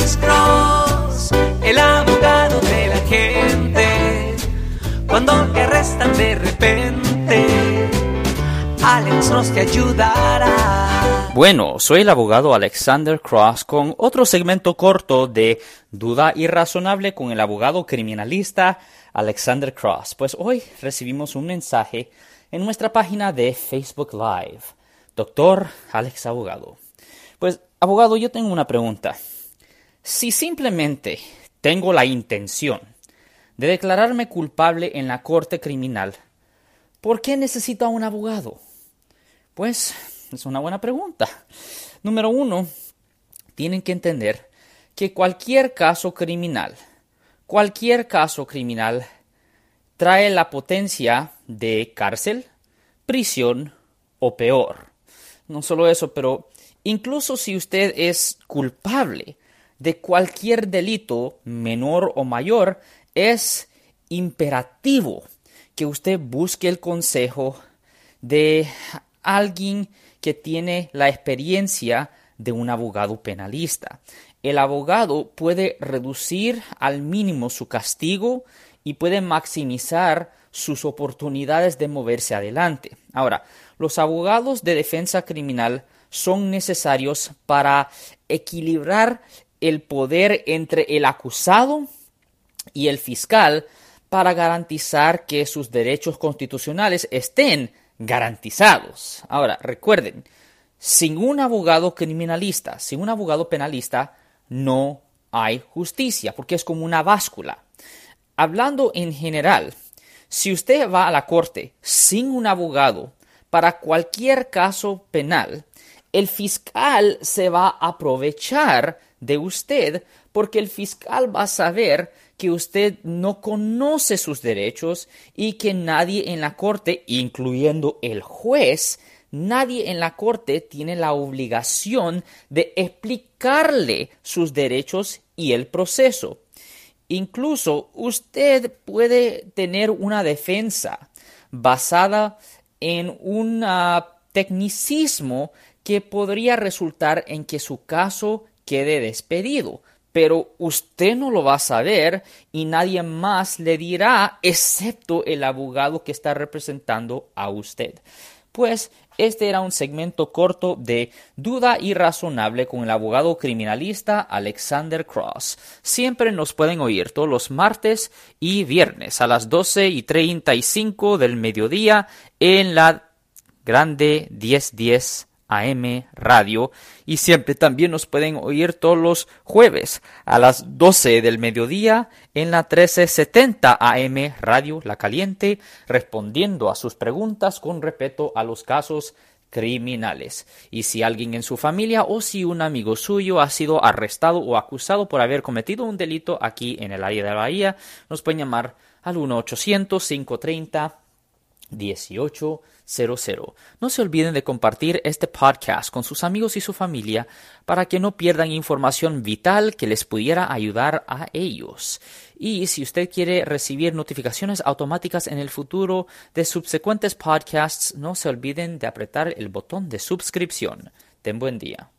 Alex Cross, el abogado de la gente. Cuando te arrestan de repente, Alex Cross ayudará. Bueno, soy el abogado Alexander Cross con otro segmento corto de Duda Irrazonable con el abogado criminalista Alexander Cross. Pues hoy recibimos un mensaje en nuestra página de Facebook Live. Doctor Alex Abogado. Pues, abogado, yo tengo una pregunta. Si simplemente tengo la intención de declararme culpable en la corte criminal, ¿por qué necesito a un abogado? Pues es una buena pregunta. Número uno, tienen que entender que cualquier caso criminal, cualquier caso criminal trae la potencia de cárcel, prisión o peor. No solo eso, pero incluso si usted es culpable de cualquier delito, menor o mayor, es imperativo que usted busque el consejo de alguien que tiene la experiencia de un abogado penalista. El abogado puede reducir al mínimo su castigo y puede maximizar sus oportunidades de moverse adelante. Ahora, los abogados de defensa criminal son necesarios para equilibrar el poder entre el acusado y el fiscal para garantizar que sus derechos constitucionales estén garantizados. Ahora, recuerden, sin un abogado criminalista, sin un abogado penalista, no hay justicia, porque es como una báscula. Hablando en general, si usted va a la corte sin un abogado para cualquier caso penal, el fiscal se va a aprovechar de usted porque el fiscal va a saber que usted no conoce sus derechos y que nadie en la corte, incluyendo el juez, nadie en la corte tiene la obligación de explicarle sus derechos y el proceso. Incluso usted puede tener una defensa basada en un tecnicismo que podría resultar en que su caso quede despedido. Pero usted no lo va a saber y nadie más le dirá excepto el abogado que está representando a usted. Pues este era un segmento corto de Duda Irrazonable con el abogado criminalista Alexander Cross. Siempre nos pueden oír todos los martes y viernes a las 12 y 35 del mediodía en la grande 1010 AM Radio y siempre también nos pueden oír todos los jueves a las 12 del mediodía en la 1370 AM Radio La Caliente respondiendo a sus preguntas con respeto a los casos criminales. Y si alguien en su familia o si un amigo suyo ha sido arrestado o acusado por haber cometido un delito aquí en el área de la Bahía, nos pueden llamar al 1 800 530 1800. No se olviden de compartir este podcast con sus amigos y su familia para que no pierdan información vital que les pudiera ayudar a ellos. Y si usted quiere recibir notificaciones automáticas en el futuro de subsecuentes podcasts, no se olviden de apretar el botón de suscripción. Ten buen día.